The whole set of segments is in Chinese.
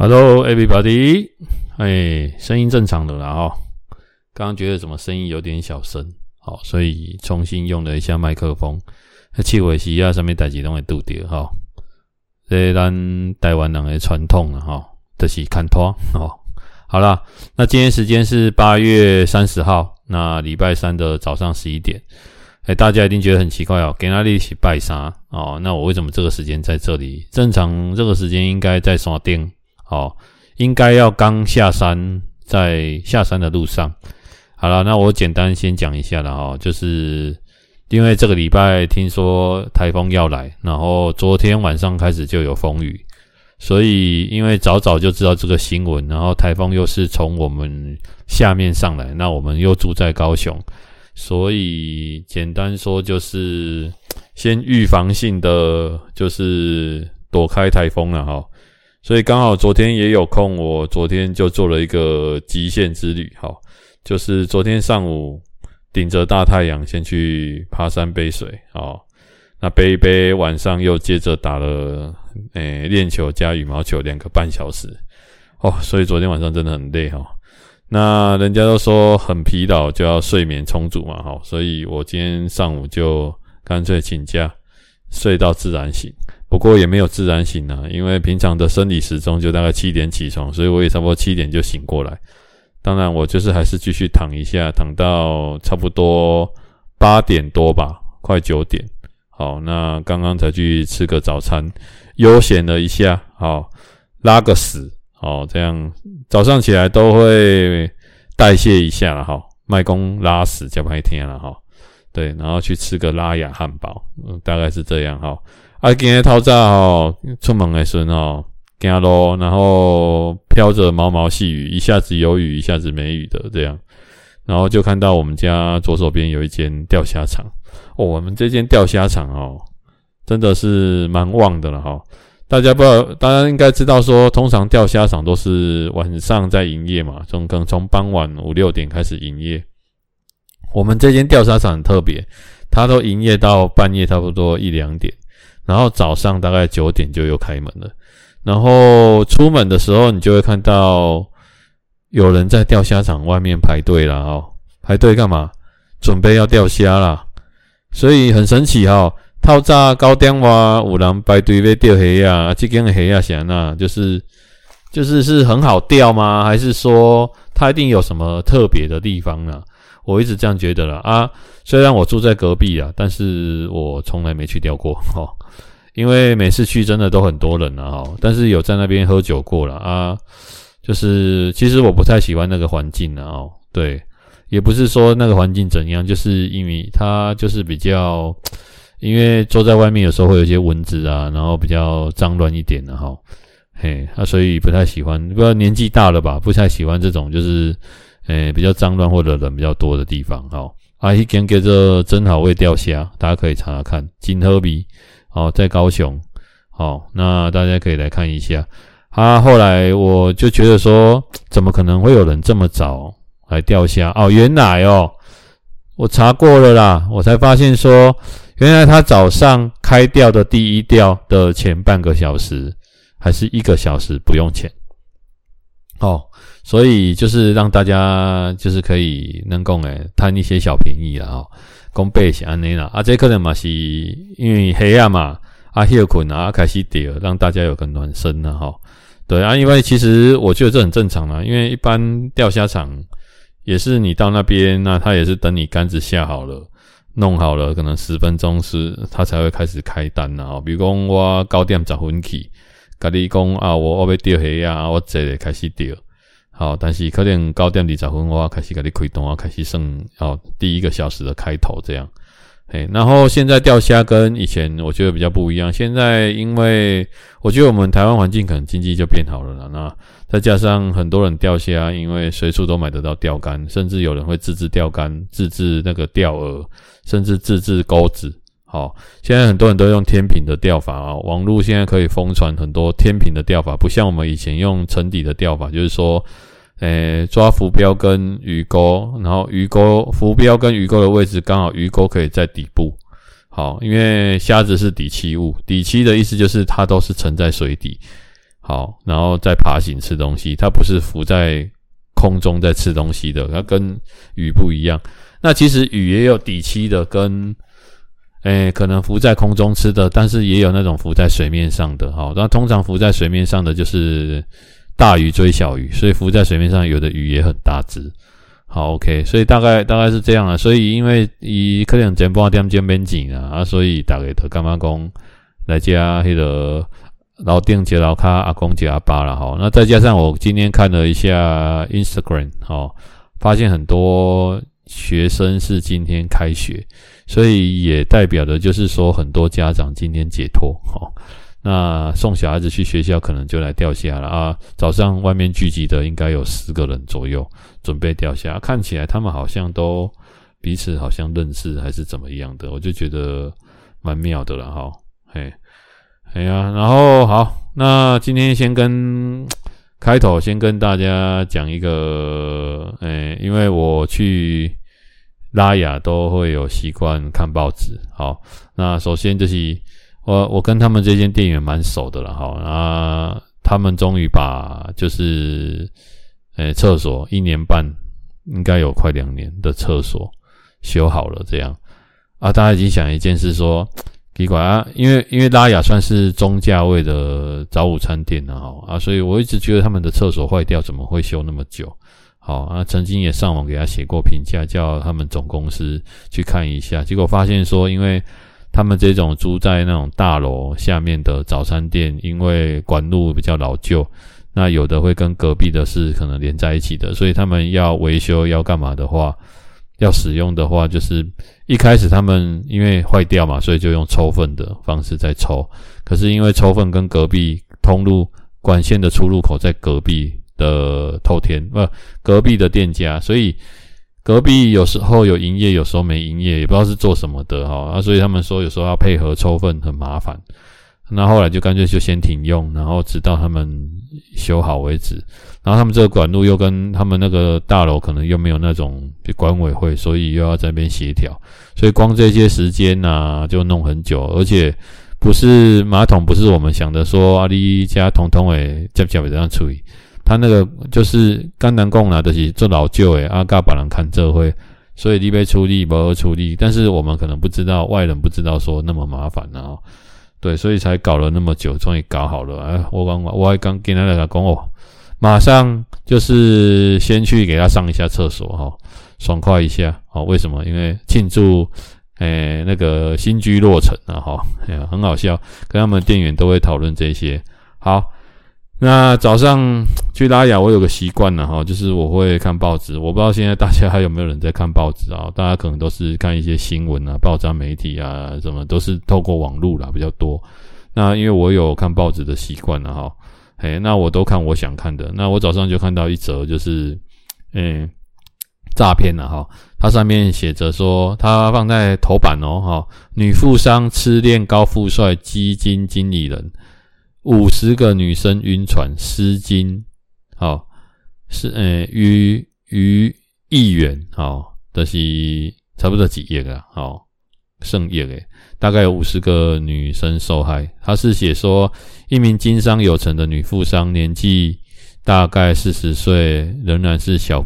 Hello, everybody！哎，声音正常的啦哈。刚刚觉得怎么声音有点小声，好，所以重新用了一下麦克风。那气味是啊，上面带几都会度掉哈。这咱台湾人的传统了哈，就是看拖哦。好啦，那今天时间是八月三十号，那礼拜三的早上十一点。哎，大家一定觉得很奇怪哦，跟哪里一起拜山哦？那我为什么这个时间在这里？正常这个时间应该在山顶。哦，应该要刚下山，在下山的路上。好了，那我简单先讲一下了哈，就是因为这个礼拜听说台风要来，然后昨天晚上开始就有风雨，所以因为早早就知道这个新闻，然后台风又是从我们下面上来，那我们又住在高雄，所以简单说就是先预防性的，就是躲开台风了哈。所以刚好昨天也有空，我昨天就做了一个极限之旅，哈，就是昨天上午顶着大太阳先去爬山背水，哦，那背一背，晚上又接着打了诶链球加羽毛球两个半小时，哦，所以昨天晚上真的很累哈。那人家都说很疲劳就要睡眠充足嘛，哈，所以我今天上午就干脆请假睡到自然醒。不过也没有自然醒啊，因为平常的生理时钟就大概七点起床，所以我也差不多七点就醒过来。当然，我就是还是继续躺一下，躺到差不多八点多吧，快九点。好，那刚刚才去吃个早餐，悠闲了一下，好，拉个屎，好，这样早上起来都会代谢一下了，哈，麦公拉屎叫半天了，哈，对，然后去吃个拉雅汉堡，嗯，大概是这样，哈。啊，今天透早吼，出门的时候，走路，然后飘着毛毛细雨，一下子有雨，一下子没雨的这样，然后就看到我们家左手边有一间钓虾场。哦，我们这间钓虾场哦，真的是蛮旺的了哈。大家不知道，大家应该知道说，通常钓虾场都是晚上在营业嘛，从可能从傍晚五六点开始营业。我们这间钓虾场很特别，它都营业到半夜差不多一两点。然后早上大概九点就又开门了，然后出门的时候你就会看到有人在钓虾场外面排队了哦，排队干嘛？准备要钓虾啦，所以很神奇哈。透早九点哇，有人排队要钓虾啊，这间的虾啊，啥那就是就是是很好钓吗？还是说它一定有什么特别的地方呢？我一直这样觉得啦啊，虽然我住在隔壁啊，但是我从来没去钓过哈，因为每次去真的都很多人啊哈，但是有在那边喝酒过了啊，就是其实我不太喜欢那个环境啊哦，对，也不是说那个环境怎样，就是因为它就是比较，因为坐在外面有时候会有一些蚊子啊，然后比较脏乱一点的哈，嘿，啊所以不太喜欢，不知道年纪大了吧，不太喜欢这种就是。诶、比较脏乱或者人比较多的地方，哈，啊，一间叫做真好味钓虾，大家可以查查看，金河比，哦，在高雄，好，那大家可以来看一下。啊，后来我就觉得说，怎么可能会有人这么早来钓虾？哦，原来哦，我查过了啦，我才发现说，原来他早上开钓的第一钓的前半个小时，还是一个小时不用钱。哦，所以就是让大家就是可以能够诶贪一些小便宜啦哦，讲白是安尼啦，啊，这可能嘛是因为黑暗嘛，啊，休困啊，开始钓，让大家有个暖身了哈。对啊，因为其实我觉得这很正常啦，因为一般钓虾场也是你到那边，那他也是等你杆子下好了，弄好了，可能十分钟是他才会开始开单啦哦。比如讲我九点十分去。跟你讲啊，我我要钓虾啊，我这里开始钓，好，但是可能九点二十分我开始给你开动，我开始算哦，第一个小时的开头这样，嘿，然后现在钓虾跟以前我觉得比较不一样，现在因为我觉得我们台湾环境可能经济就变好了啦，那再加上很多人钓虾，因为随处都买得到钓竿，甚至有人会自制钓竿、自制那个钓饵，甚至自制钩子。好，现在很多人都用天平的钓法啊，网络现在可以疯传很多天平的钓法，不像我们以前用沉底的钓法，就是说，诶，抓浮标跟鱼钩，然后鱼钩浮标跟鱼钩的位置刚好鱼钩可以在底部。好，因为虾子是底栖物，底栖的意思就是它都是沉在水底。好，然后再爬行吃东西，它不是浮在空中在吃东西的，它跟鱼不一样。那其实鱼也有底栖的，跟诶可能浮在空中吃的，但是也有那种浮在水面上的。好，那通常浮在水面上的就是大鱼追小鱼，所以浮在水面上有的鱼也很大只。好，OK，所以大概大概是这样了。所以因为以可能前半点钟边景啊，啊，所以大概都干嘛讲来加迄个老丁接老卡阿公接阿爸了哈。那再加上我今天看了一下 Instagram，哈，发现很多学生是今天开学，所以也代表的就是说很多家长今天解脱，哈。那送小孩子去学校，可能就来掉下了啊！早上外面聚集的应该有十个人左右，准备掉下。看起来他们好像都彼此好像认识，还是怎么样的？我就觉得蛮妙的了哈。嘿，哎呀，然后好，那今天先跟开头先跟大家讲一个，哎，因为我去拉雅都会有习惯看报纸。好，那首先就是。我我跟他们这间店员蛮熟的了哈，啊，他们终于把就是，诶，厕所一年半，应该有快两年的厕所修好了这样，啊，大家已经想一件事说，奇怪啊，因为因为拉雅算是中价位的早午餐店了哈，啊，所以我一直觉得他们的厕所坏掉怎么会修那么久？好啊，曾经也上网给他写过评价，叫他们总公司去看一下，结果发现说因为。他们这种租在那种大楼下面的早餐店，因为管路比较老旧，那有的会跟隔壁的是可能连在一起的，所以他们要维修要干嘛的话，要使用的话，就是一开始他们因为坏掉嘛，所以就用抽粪的方式在抽。可是因为抽粪跟隔壁通路管线的出入口在隔壁的透天，不，隔壁的店家，所以。隔壁有时候有营业，有时候没营业，也不知道是做什么的哈啊，所以他们说有时候要配合抽粪很麻烦，那后来就干脆就先停用，然后直到他们修好为止。然后他们这个管路又跟他们那个大楼可能又没有那种管委会，所以又要在那边协调，所以光这些时间呐就弄很久，而且不是马桶不是我们想的说阿里家统统诶接接不这样处理。他那个就是刚难供啦，就是做老旧诶，阿嘎把人看这会，所以你被出力，不会出力。但是我们可能不知道，外人不知道说那么麻烦呢、喔，对，所以才搞了那么久，终于搞好了。哎，我刚我还刚跟他那个讲哦，马上就是先去给他上一下厕所哈，爽快一下哦。为什么？因为庆祝诶、那个新居落成啊哈，很好笑，跟他们店员都会讨论这些。好。那早上去拉雅，我有个习惯了哈，就是我会看报纸。我不知道现在大家还有没有人在看报纸啊？大家可能都是看一些新闻啊、报章媒体啊，什么都是透过网络啦比较多。那因为我有看报纸的习惯了哈，哎，那我都看我想看的。那我早上就看到一则，就是嗯，诈骗了哈，它上面写着说，它放在头版哦哈，女富商痴恋高富帅基金经理人。五十个女生晕船失金，好是呃逾逾亿元，好，这、是差不多几亿啊，好，上亿诶，大概有五十个女生受害。他是写说，一名经商有成的女富商，年纪大概四十岁，仍然是小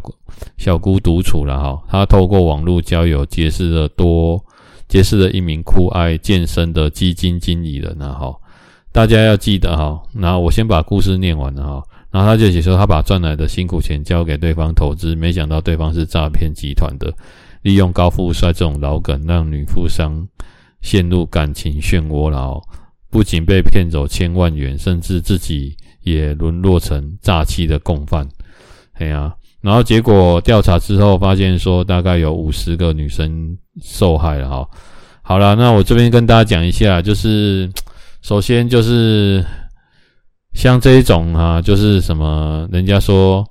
小孤独处了哈。她透过网络交友，结识了多结识了一名酷爱健身的基金经理人啊，哈。大家要记得哈，然后我先把故事念完了哈，然后他就写说他把赚来的辛苦钱交给对方投资，没想到对方是诈骗集团的，利用高富帅这种老梗，让女富商陷入感情漩涡了，不仅被骗走千万元，甚至自己也沦落成诈欺的共犯。哎呀，然后结果调查之后发现说，大概有五十个女生受害了哈。好了，那我这边跟大家讲一下，就是。首先就是像这一种啊，就是什么，人家说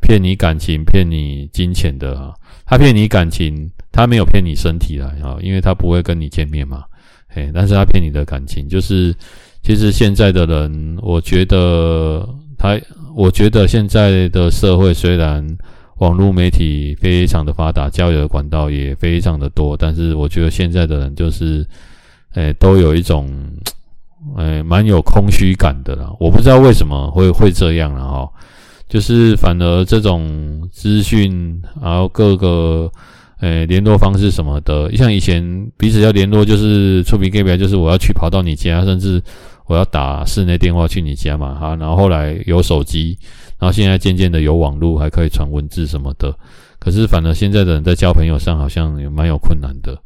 骗你感情、骗你金钱的啊，他骗你感情，他没有骗你身体来啊，因为他不会跟你见面嘛，嘿，但是他骗你的感情，就是其实现在的人，我觉得他，我觉得现在的社会虽然网络媒体非常的发达，交友的管道也非常的多，但是我觉得现在的人就是，诶，都有一种。哎，蛮有空虚感的啦。我不知道为什么会会这样了哈，就是反而这种资讯，然后各个诶联络方式什么的，像以前彼此要联络，就是出名 g a 就是我要去跑到你家，甚至我要打室内电话去你家嘛哈。然后后来有手机，然后现在渐渐的有网络，还可以传文字什么的。可是反而现在的人在交朋友上好像也蛮有困难的。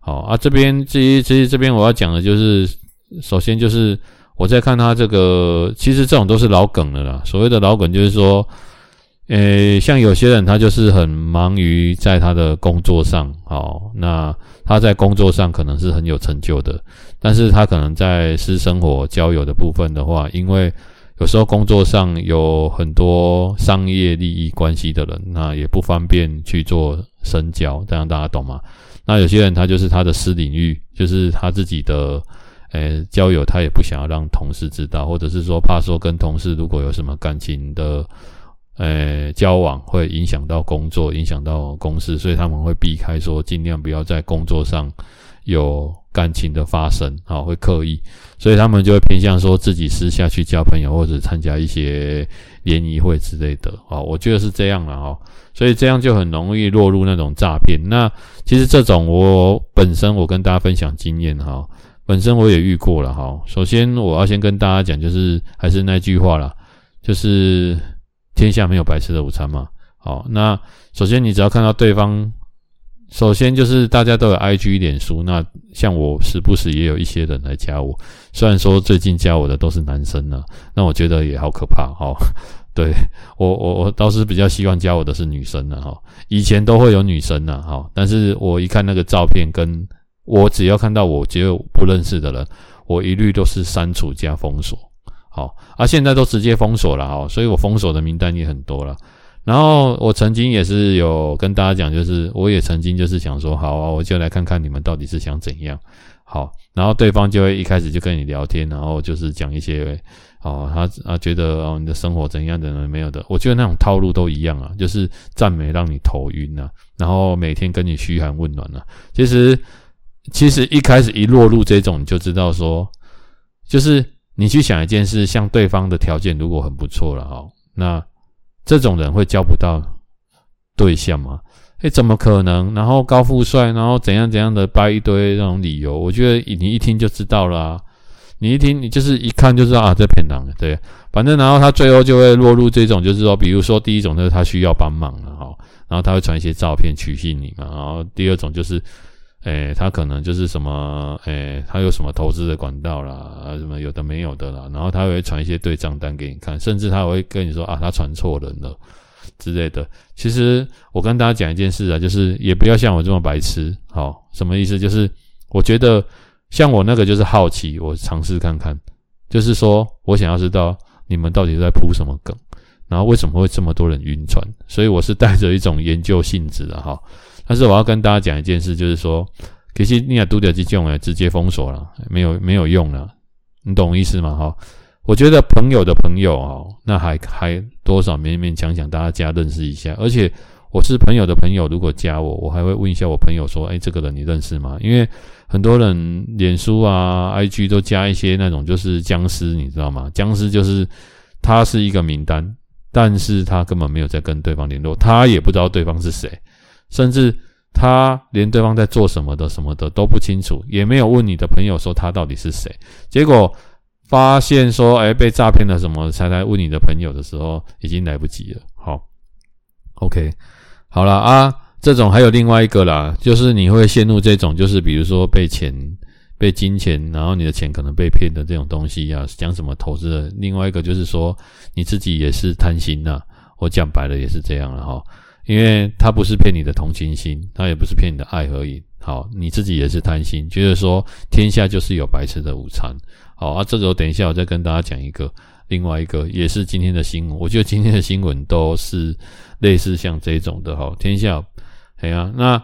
好啊，这边其实其实这边我要讲的就是，首先就是我在看他这个，其实这种都是老梗了啦。所谓的老梗就是说，诶，像有些人他就是很忙于在他的工作上，好，那他在工作上可能是很有成就的，但是他可能在私生活交友的部分的话，因为有时候工作上有很多商业利益关系的人，那也不方便去做深交，这样大家懂吗？那有些人他就是他的私领域，就是他自己的，诶、交友他也不想要让同事知道，或者是说怕说跟同事如果有什么感情的，诶、交往会影响到工作，影响到公司，所以他们会避开说尽量不要在工作上有感情的发生，啊，会刻意，所以他们就会偏向说自己私下去交朋友，或者参加一些联谊会之类的，啊，我觉得是这样了哈。所以这样就很容易落入那种诈骗。那其实这种我本身我跟大家分享经验哈，本身我也遇过了哈。首先我要先跟大家讲，就是还是那句话啦，就是天下没有白吃的午餐嘛。好，那首先你只要看到对方，首先就是大家都有 IG 脸书，那像我时不时也有一些人来加我，虽然说最近加我的都是男生呢，那我觉得也好可怕哈。对，我我我倒是比较希望加我的是女生的哈，以前都会有女生的哈，但是我一看那个照片，跟我只要看到我只有不认识的人，我一律都是删除加封锁，好，啊现在都直接封锁了哈，所以我封锁的名单也很多了。然后我曾经也是有跟大家讲，就是我也曾经就是想说，好啊，我就来看看你们到底是想怎样，好，然后对方就会一开始就跟你聊天，然后就是讲一些。哦，他啊觉得哦你的生活怎样的呢？没有的，我觉得那种套路都一样啊，就是赞美让你头晕啊，然后每天跟你嘘寒问暖啊。其实其实一开始一落入这种，你就知道说，就是你去想一件事，像对方的条件如果很不错了哈，那这种人会交不到对象吗？诶，怎么可能？然后高富帅，然后怎样怎样的掰一堆那种理由，我觉得你一听就知道了。你一听，你就是一看就知道啊，这骗人的，对，反正然后他最后就会落入这种，就是说，比如说第一种就是他需要帮忙了哈，然后他会传一些照片取信你嘛，然后第二种就是，诶、他可能就是什么，诶、他有什么投资的管道啦，什么有的没有的啦，然后他会传一些对账单给你看，甚至他会跟你说啊，他传错人了之类的。其实我跟大家讲一件事啊，就是也不要像我这么白痴，好，什么意思？就是我觉得。像我那个就是好奇，我尝试看看，就是说我想要知道你们到底在铺什么梗，然后为什么会这么多人晕船，所以我是带着一种研究性质的哈。但是我要跟大家讲一件事，就是说，其实你俩都得去用诶，直接封锁了，没有没有用了，你懂我意思吗？哈，我觉得朋友的朋友哦，那还还多少勉勉强强大家加认识一下，而且。我是朋友的朋友，如果加我，我还会问一下我朋友说：“哎，这个人你认识吗？”因为很多人脸书啊、IG 都加一些那种就是僵尸，你知道吗？僵尸就是他是一个名单，但是他根本没有在跟对方联络，他也不知道对方是谁，甚至他连对方在做什么的、什么的都不清楚，也没有问你的朋友说他到底是谁。结果发现说：“哎，被诈骗了什么？”才来问你的朋友的时候，已经来不及了。好，OK。好了啊，这种还有另外一个啦，就是你会陷入这种，就是比如说被钱、被金钱，然后你的钱可能被骗的这种东西啊，讲什么投资的。另外一个就是说你自己也是贪心呐，我讲白了也是这样了哈，因为他不是骗你的同情心，他也不是骗你的爱而已。好，你自己也是贪心，觉得说天下就是有白吃的午餐。好啊，这个我等一下我再跟大家讲一个。另外一个也是今天的新闻，我觉得今天的新闻都是类似像这种的哈。天下，哎呀，那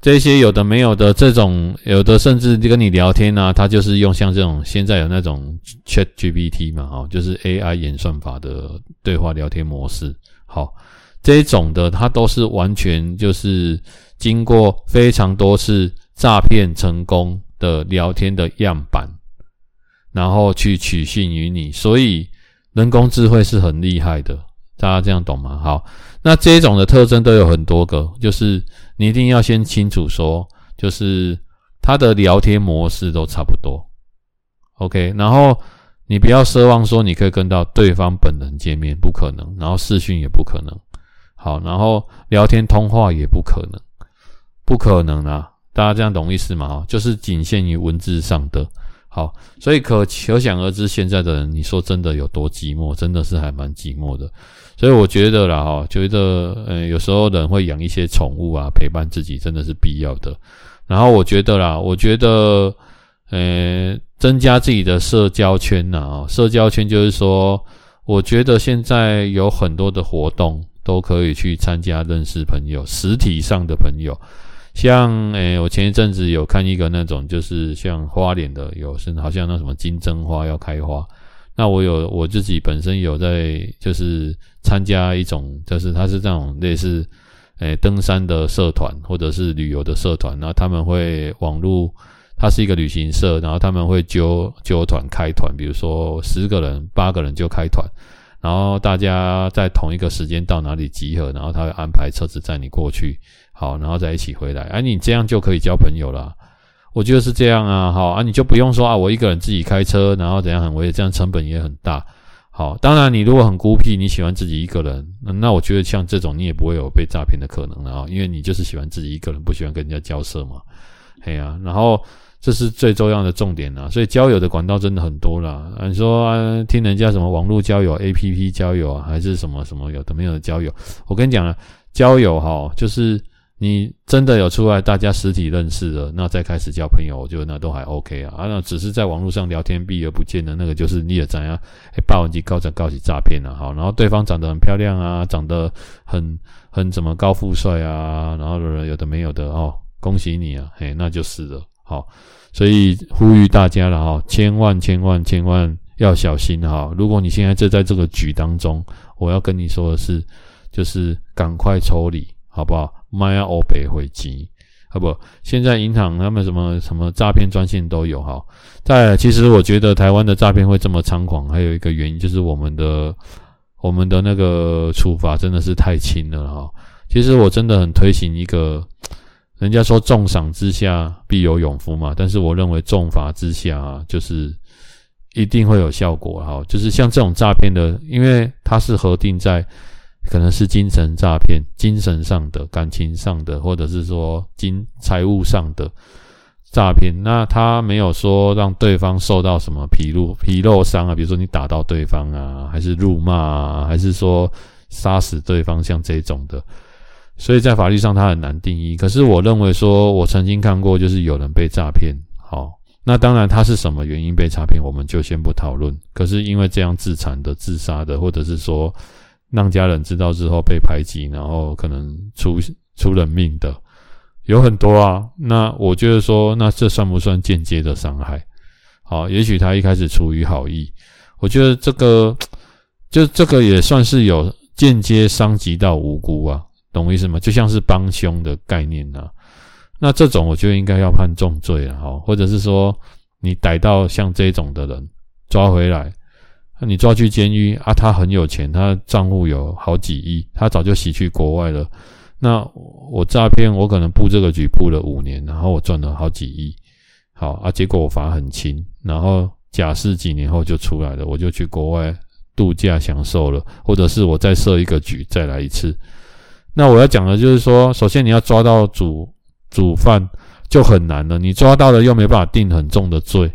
这些有的没有的这种，有的甚至跟你聊天啊，他就是用像这种现在有那种 Chat GPT 嘛，哈，就是 AI 演算法的对话聊天模式。好，这种的它都是完全就是经过非常多次诈骗成功的聊天的样板。然后去取信于你。所以人工智慧是很厉害的，大家这样懂吗？好，那这一种的特征都有很多个，就是你一定要先清楚说，就是他的聊天模式都差不多。OK，然后你不要奢望说你可以跟到对方本人见面，不可能，然后视讯也不可能。好，然后聊天通话也不可能，不可能啊！大家这样懂意思吗？就是仅限于文字上的。好，所以可可想而知，现在的人，你说真的有多寂寞，真的是还蛮寂寞的。所以我觉得啦，哈，觉得，呃，有时候人会养一些宠物啊，陪伴自己，真的是必要的。然后我觉得啦，我觉得，呃，增加自己的社交圈呐，社交圈就是说，我觉得现在有很多的活动。都可以去参加认识朋友，实体上的朋友，像诶、我前一阵子有看一个那种，就是像花脸的，有是好像那什么金针花要开花，那我有我自己本身有在就是参加一种，就是它是这种类似诶、登山的社团或者是旅游的社团，然后他们会网络，它是一个旅行社，然后他们会揪揪团开团，比如说十个人八个人就开团。然后大家在同一个时间到哪里集合，然后他会安排车子载你过去，好，然后再一起回来。哎，你这样就可以交朋友了，我觉得是这样啊。好啊，你就不用说啊，我一个人自己开车，然后怎样很危险，这样成本也很大。好，当然你如果很孤僻，你喜欢自己一个人，那我觉得像这种你也不会有被诈骗的可能了啊，因为你就是喜欢自己一个人，不喜欢跟人家交涉嘛。嘿啊，然后。这是最重要的重点啊，所以交友的管道真的很多啦。你说、啊、听人家什么网络交友、APP 交友啊，还是什么什么有的没有的交友？我跟你讲啊，交友哈，就是你真的有出来，大家实体认识了，那再开始交朋友，我觉得那都还 OK 啊。啊，那只是在网络上聊天避而不见的那个，就是你也怎样？哎，霸王级高涨高级诈骗啊，好，然后对方长得很漂亮啊，长得很很怎么高富帅啊，然后有的没有的哦，恭喜你啊，嘿，那就是了。好，所以呼吁大家了哈，千万千万千万要小心哈！如果你现在就在这个局当中，我要跟你说的是，就是赶快抽离，好不好？买啊欧北回击，好不？现在银行他们什么什么诈骗专线都有哈。再来，其实我觉得台湾的诈骗会这么猖狂，还有一个原因就是我们的我们的那个处罚真的是太轻了哈。其实我真的很推行一个。人家说重赏之下必有勇夫嘛，但是我认为重罚之下就是一定会有效果哈。就是像这种诈骗的，因为它是核定在可能是精神诈骗、精神上的、感情上的，或者是说金财务上的诈骗，那他没有说让对方受到什么皮肉皮肉伤啊，比如说你打到对方啊，还是辱骂啊，还是说杀死对方，像这种的。所以在法律上他很难定义，可是我认为说，我曾经看过，就是有人被诈骗，好，那当然他是什么原因被诈骗，我们就先不讨论。可是因为这样自残的、自杀的，或者是说让家人知道之后被排挤，然后可能出出人命的，有很多啊。那我觉得说，那这算不算间接的伤害？好，也许他一开始出于好意，我觉得这个就这个也算是有间接伤及到无辜啊。懂我意思吗？就像是帮凶的概念、啊，那这种我觉得应该要判重罪了哈，或者是说你逮到像这种的人抓回来，那你抓去监狱啊，他很有钱，他账户有好几亿，他早就洗去国外了。那我诈骗，我可能布这个局布了五年，然后我赚了好几亿，好啊，结果我罚很轻，然后假释几年后就出来了，我就去国外度假享受了，或者是我再设一个局再来一次。那我要讲的就是说，首先你要抓到主主犯就很难了，你抓到了又没办法定很重的罪。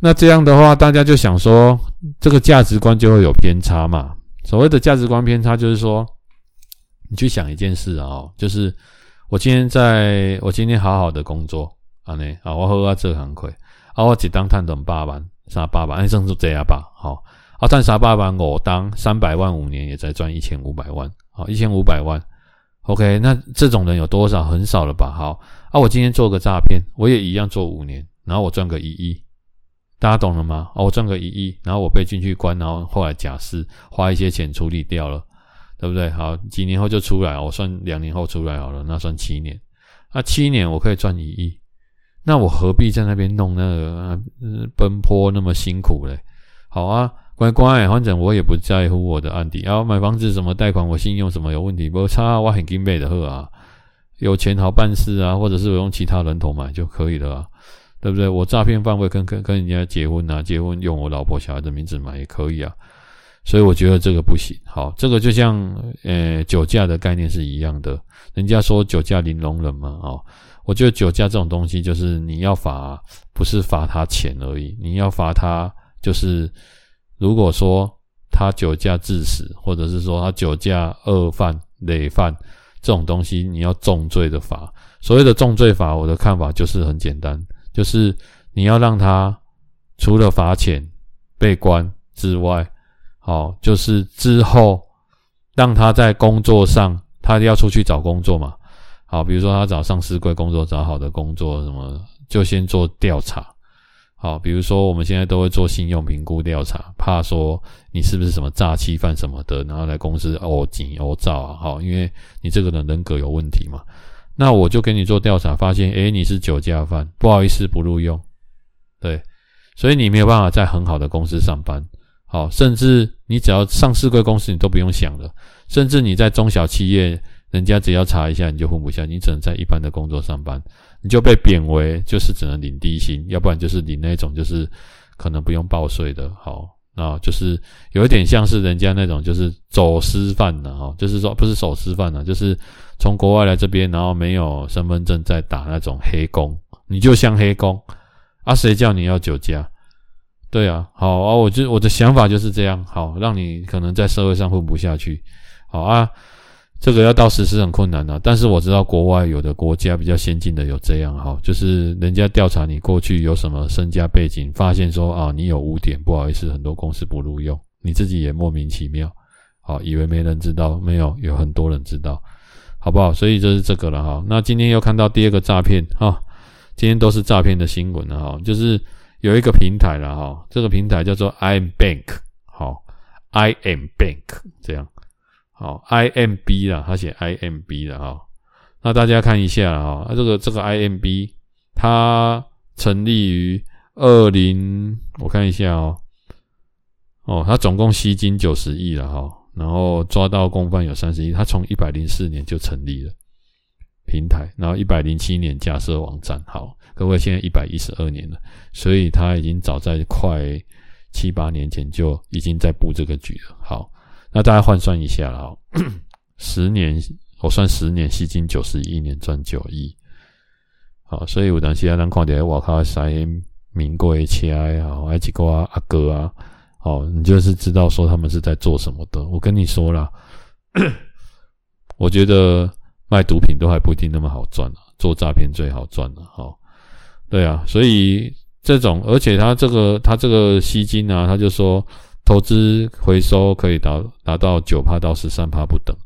那这样的话，大家就想说，这个价值观就会有偏差嘛。所谓的价值观偏差，就是说，你去想一件事啊、哦，就是我今天在我今天好好的工作啊，呢啊，我喝啊这行亏啊，我只当探两百万，三八万，哎，算是这样吧，好，啊，赚三百万，我当三百万五年也在赚一千五百万。好，一千五百万，OK，那这种人有多少？很少了吧？好，啊，我今天做个诈骗，我也一样做五年，然后我赚个一亿，大家懂了吗？哦，我赚个一亿，然后我被进去关，然后后来假释，花一些钱处理掉了，对不对？好，几年后就出来，我算两年后出来好了，那算七年，那七年我可以赚一亿，那我何必在那边弄那个奔波那么辛苦嘞？好啊，乖乖，反正我也不在乎我的案底。然后买房子什么贷款，我信用什么有问题？不差，我很金贝的呵啊，有钱好办事啊，或者是我用其他人头买就可以了啊，对不对？我诈骗犯会跟跟跟人家结婚啊，结婚用我老婆小孩的名字买也可以啊。所以我觉得这个不行。好，这个就像呃酒驾的概念是一样的。人家说酒驾零容忍嘛，哦，我觉得酒驾这种东西就是你要罚，不是罚他钱而已，你要罚他就是，如果说他酒驾致死，或者是说他酒驾恶犯、累犯这种东西，你要重罪的罚。所谓的重罪罚，我的看法就是很简单，就是你要让他除了罚钱、被关之外。好，就是之后让他在工作上，他要出去找工作嘛。好，比如说他找上市柜工作，找好的工作什么，就先做调查。好，比如说我们现在都会做信用评估调查，怕说你是不是什么诈欺犯什么的，然后来公司讹诈讹诈啊。好，因为你这个人人格有问题嘛。那我就给你做调查，发现诶，你是酒驾犯，不好意思，不录用。对，所以你没有办法在很好的公司上班。好，甚至你只要上市柜公司，你都不用想了。甚至你在中小企业，人家只要查一下，你就混不下，你只能在一般的工作上班，你就被贬为就是只能领低薪，要不然就是领那种就是可能不用报税的。好，啊就是有一点像是人家那种就是走私犯的哈，就是说不是走私犯的，就是从国外来这边，然后没有身份证在打那种黑工，你就像黑工啊，谁叫你要酒驾？对啊，好啊，我就我的想法就是这样，好，让你可能在社会上混不下去，好啊，这个要到实施很困难啊，但是我知道国外有的国家比较先进的有这样，哈，就是人家调查你过去有什么身家背景，发现说啊你有污点，不好意思，很多公司不录用，你自己也莫名其妙，好，以为没人知道，没有，有很多人知道，好不好？所以就是这个了哈。那今天又看到第二个诈骗哈，今天都是诈骗的新闻了哈，就是。有一个平台了哈，这个平台叫做 I am Bank，好，I am Bank 这样，好，I M B 啦，他写 I M B 了哈，那大家看一下啊，这个这个 I M B 它成立于二零，我看一下哦，哦，它总共吸金九十亿了哈，然后抓到共犯有三十亿，它从一百零四年就成立了。平台，然后一百零七年架设网站，好，各位现在一百一十二年了，所以他已经早在快七八年前就已经在布这个局了。好，那大家换算一下了，十年我算十年吸金九十亿，一年赚九亿，好，所以有当时啊，咱看到外口塞名贵车啊，还几个阿哥啊，好，你就是知道说他们是在做什么的。我跟你说啦，我觉得。卖毒品都还不一定那么好赚啊，做诈骗最好赚了，哈，对啊，所以这种，而且他这个他这个吸金啊，他就说投资回收可以达达到九趴到十三趴不等，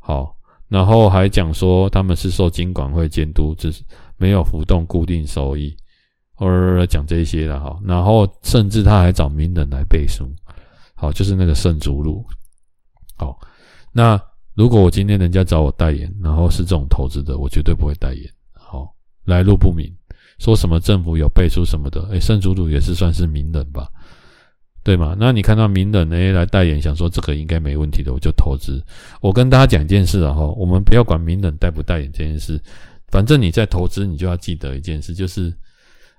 好，然后还讲说他们是受金管会监督，只是没有浮动固定收益，而讲这些了哈，然后甚至他还找名人来背书，好，就是那个圣祖鲁，好，那。如果我今天人家找我代言，然后是这种投资的，我绝对不会代言。好，来路不明，说什么政府有背书什么的，诶，圣祖鲁也是算是名人吧，对吗？那你看到名人诶来代言，想说这个应该没问题的，我就投资。我跟大家讲一件事啊，哈，我们不要管名人代不代言这件事，反正你在投资，你就要记得一件事，就是，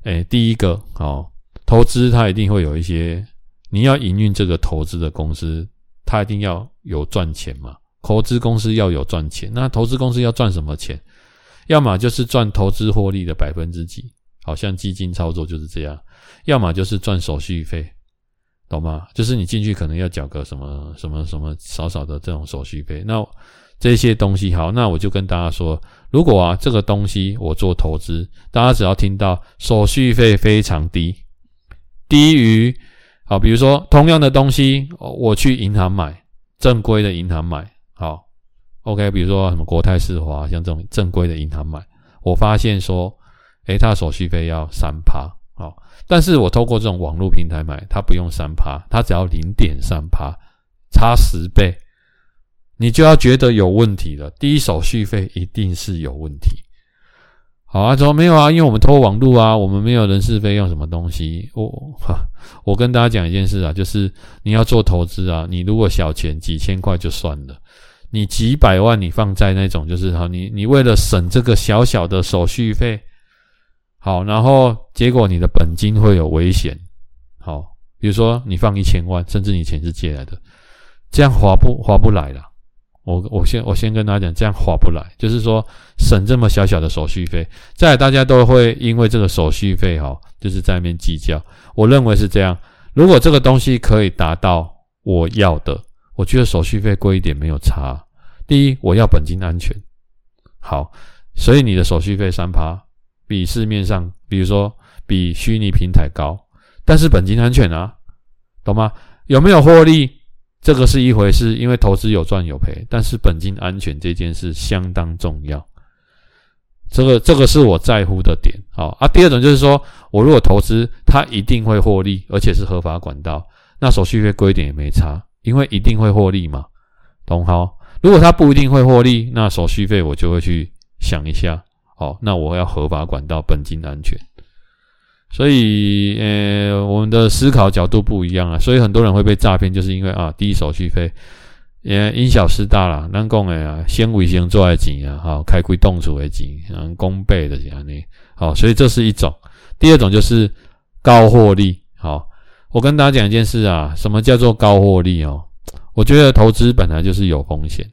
诶，第一个，好，投资它一定会有一些，你要营运这个投资的公司，它一定要有赚钱嘛。投资公司要有赚钱，那投资公司要赚什么钱？要么就是赚投资获利的百分之几，好像基金操作就是这样；要么就是赚手续费，懂吗？就是你进去可能要缴个什么什么什么少少的这种手续费。那这些东西好，那我就跟大家说，如果啊这个东西我做投资，大家只要听到手续费非常低，低于好，比如说同样的东西，我去银行买，正规的银行买。好，OK，比如说什么国泰世华，像这种正规的银行买，我发现说，诶，它手续费要三趴，但是我透过这种网络平台买，它不用三趴，它只要零点三趴，差十倍，你就要觉得有问题了。第一，手续费一定是有问题，好啊，说没有啊，因为我们偷网络啊，我们没有人事费用什么东西。我哈，我跟大家讲一件事啊，就是你要做投资啊，你如果小钱几千块就算了，你几百万你放在那种就是哈，你你为了省这个小小的手续费，好，然后结果你的本金会有危险。好，比如说你放一千万，甚至你钱是借来的，这样划不划不来了。我我先我先跟大家讲，这样划不来，就是说省这么小小的手续费，再来大家都会因为这个手续费哈，就是在那边计较。我认为是这样，如果这个东西可以达到我要的，我觉得手续费贵一点没有差。第一，我要本金安全，好，所以你的手续费三趴，比市面上，比如说比虚拟平台高，但是本金安全啊，懂吗？有没有获利？这个是一回事，因为投资有赚有赔，但是本金安全这件事相当重要。这个这个是我在乎的点。好啊，第二种就是说，我如果投资，它一定会获利，而且是合法管道，那手续费贵一点也没差，因为一定会获利嘛。懂好？如果它不一定会获利，那手续费我就会去想一下。好，那我要合法管道，本金的安全。所以，呃，我们的思考角度不一样啊，所以很多人会被诈骗，就是因为啊，低手续费，也因小失大啦。咱讲的啊，先为先做的钱啊，好，开亏动出的钱，嗯，公倍的钱呢，好，所以这是一种。第二种就是高获利。好，我跟大家讲一件事啊，什么叫做高获利哦？我觉得投资本来就是有风险。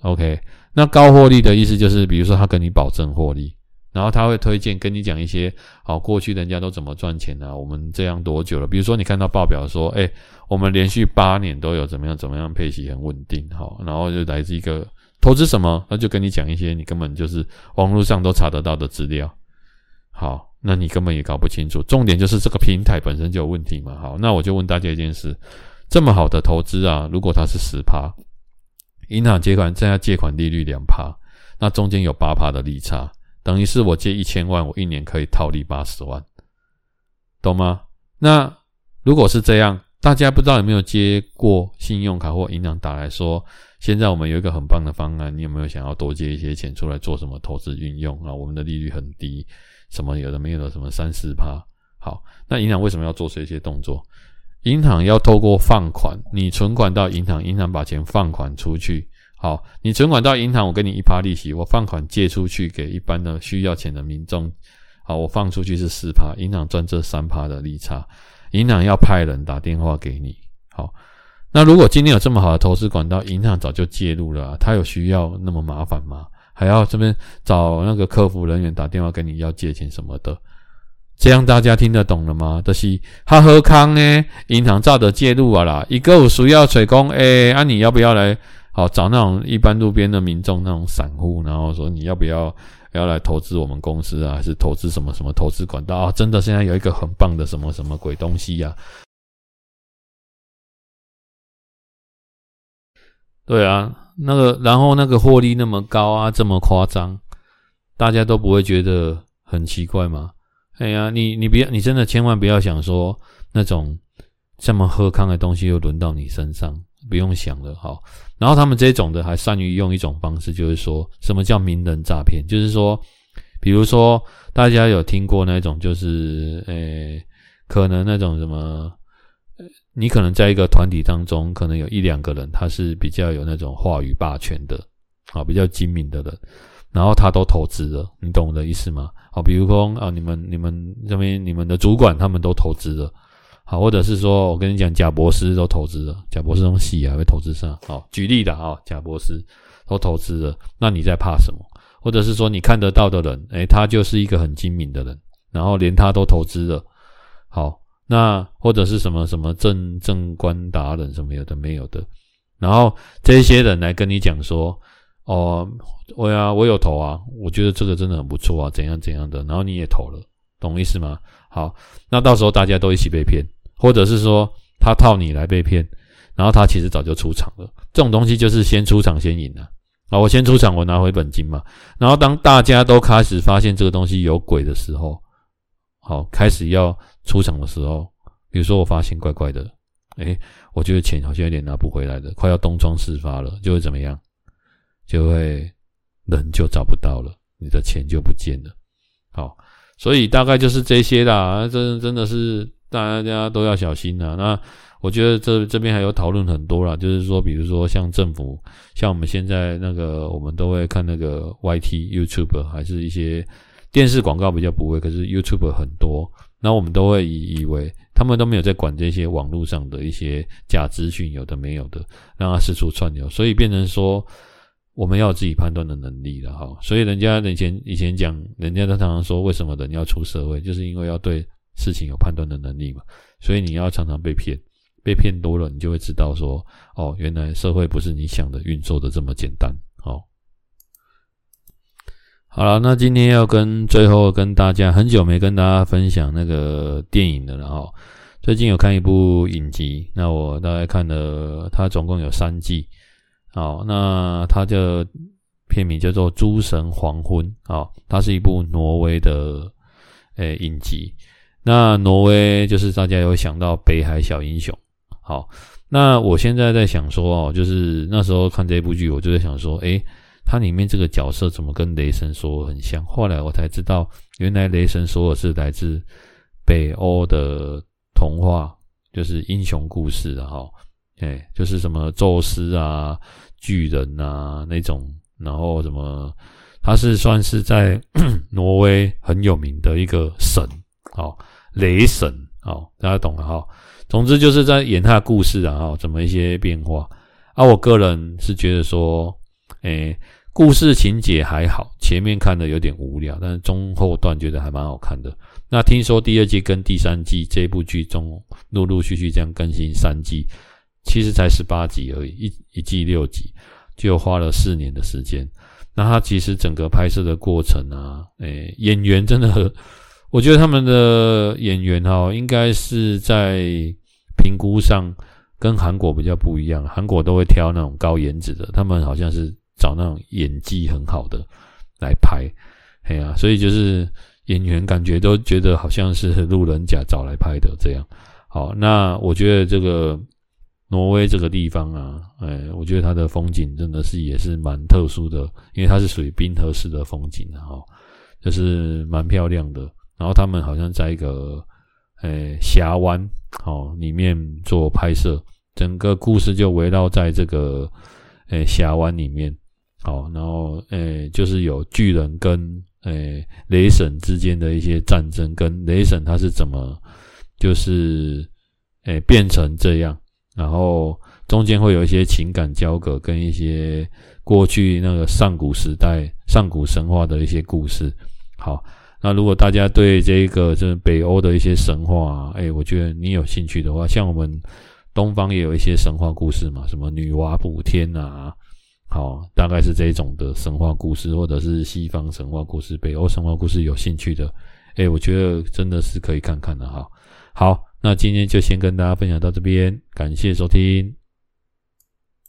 OK，那高获利的意思就是，比如说他跟你保证获利。然后他会推荐跟你讲一些，好，过去人家都怎么赚钱呢？我们这样多久了？比如说你看到报表说，哎，我们连续八年都有怎么样怎么样配息很稳定，好，然后就来自一个投资什么，那就跟你讲一些你根本就是网络上都查得到的资料，好，那你根本也搞不清楚。重点就是这个平台本身就有问题嘛，好，那我就问大家一件事：这么好的投资啊，如果它是十趴，银行借款，这样借款利率两趴，那中间有八趴的利差。等于是我借一千万，我一年可以套利八十万，懂吗？那如果是这样，大家不知道有没有接过信用卡或银行打来说，现在我们有一个很棒的方案，你有没有想要多借一些钱出来做什么投资运用啊？我们的利率很低，什么有的没有的，什么三四趴。好，那银行为什么要做这些动作？银行要透过放款，你存款到银行，银行把钱放款出去。好，你存款到银行，我给你一趴利息；我放款借出去给一般的需要钱的民众，好，我放出去是四趴，银行赚这三趴的利差。银行要派人打电话给你。好，那如果今天有这么好的投资管道，银行早就介入了，他有需要那么麻烦吗？还要这边找那个客服人员打电话跟你要借钱什么的？这样大家听得懂了吗？就是他何康呢？银行照的介入啊啦，一个有需要催工，哎，啊你要不要来？好，找那种一般路边的民众，那种散户，然后说你要不要要来投资我们公司啊？还是投资什么什么投资管道啊？真的现在有一个很棒的什么什么鬼东西呀？对啊，那个然后那个获利那么高啊，这么夸张，大家都不会觉得很奇怪吗？哎呀，你你不要，你真的千万不要想说那种这么喝康的东西又轮到你身上。不用想了，好。然后他们这种的还善于用一种方式，就是说什么叫名人诈骗？就是说，比如说大家有听过那种，就是诶，可能那种什么，你可能在一个团体当中，可能有一两个人，他是比较有那种话语霸权的，啊，比较精明的人，然后他都投资了，你懂我的意思吗？好，比如说啊，你们你们这边你们的主管他们都投资了。好，或者是说，我跟你讲，贾博士都投资了，贾伯斯东西还会投资上。好，举例的啊，贾博士都投资了，那你在怕什么？或者是说，你看得到的人，诶，他就是一个很精明的人，然后连他都投资了。好，那或者是什么什么正正官达人什么有的没有的，然后这些人来跟你讲说，哦，我呀，我有投啊，我觉得这个真的很不错啊，怎样怎样的，然后你也投了，懂意思吗？好，那到时候大家都一起被骗。或者是说他套你来被骗，然后他其实早就出场了。这种东西就是先出场先赢了啊！我先出场，我拿回本金嘛。然后当大家都开始发现这个东西有鬼的时候，好，开始要出场的时候，比如说我发现怪怪的，诶，我觉得钱好像有点拿不回来的，快要东窗事发了，就会怎么样？就会人就找不到了，你的钱就不见了。好，所以大概就是这些啦，真真的是大家都要小心啦。那我觉得这这边还有讨论很多啦，就是说，比如说像政府，像我们现在那个，我们都会看那个 YT、YouTube，还是一些电视广告比较不会，可是 YouTube 很多，那我们都会以以为他们都没有在管这些网络上的一些假资讯，有的没有的，让它四处串流，所以变成说我们要有自己判断的能力了哈。所以人家以前以前讲，人家都常常说，为什么人要出社会，就是因为要对事情有判断的能力嘛。所以你要常常被骗。被骗多了，你就会知道说，哦，原来社会不是你想的运作的这么简单。哦，好了，那今天要跟最后跟大家很久没跟大家分享那个电影了，然后最近有看一部影集，那我大概看了，它总共有三季。好，那它的片名叫做《诸神黄昏》。好，它是一部挪威的诶影集。那挪威就是大家有想到北海小英雄。好，那我现在在想说哦，就是那时候看这部剧，我就在想说，诶，它里面这个角色怎么跟雷神索尔很像？后来我才知道，原来雷神索尔是来自北欧的童话，就是英雄故事的哈，诶，就是什么宙斯啊、巨人啊那种，然后什么，他是算是在 挪威很有名的一个神，哦，雷神，哦，大家懂了哈。总之就是在演他的故事啊，哈，怎么一些变化啊？我个人是觉得说，诶，故事情节还好，前面看的有点无聊，但是中后段觉得还蛮好看的。那听说第二季跟第三季这部剧中陆陆续续这样更新三季，其实才十八集而已，一一季六集，就花了四年的时间。那他其实整个拍摄的过程啊，诶，演员真的，我觉得他们的演员哈，应该是在。评估上跟韩国比较不一样，韩国都会挑那种高颜值的，他们好像是找那种演技很好的来拍，哎呀，所以就是演员感觉都觉得好像是路人甲找来拍的这样。好，那我觉得这个挪威这个地方啊，哎，我觉得它的风景真的是也是蛮特殊的，因为它是属于冰河式的风景哈，就是蛮漂亮的。然后他们好像在一个。诶，峡湾哦，里面做拍摄，整个故事就围绕在这个诶峡湾里面，好，然后诶就是有巨人跟诶雷神之间的一些战争，跟雷神他是怎么就是诶变成这样，然后中间会有一些情感交葛，跟一些过去那个上古时代、上古神话的一些故事，好。那如果大家对这个就是北欧的一些神话，哎，我觉得你有兴趣的话，像我们东方也有一些神话故事嘛，什么女娲补天啊，好，大概是这种的神话故事，或者是西方神话故事、北欧神话故事有兴趣的，哎，我觉得真的是可以看看的哈。好，那今天就先跟大家分享到这边，感谢收听。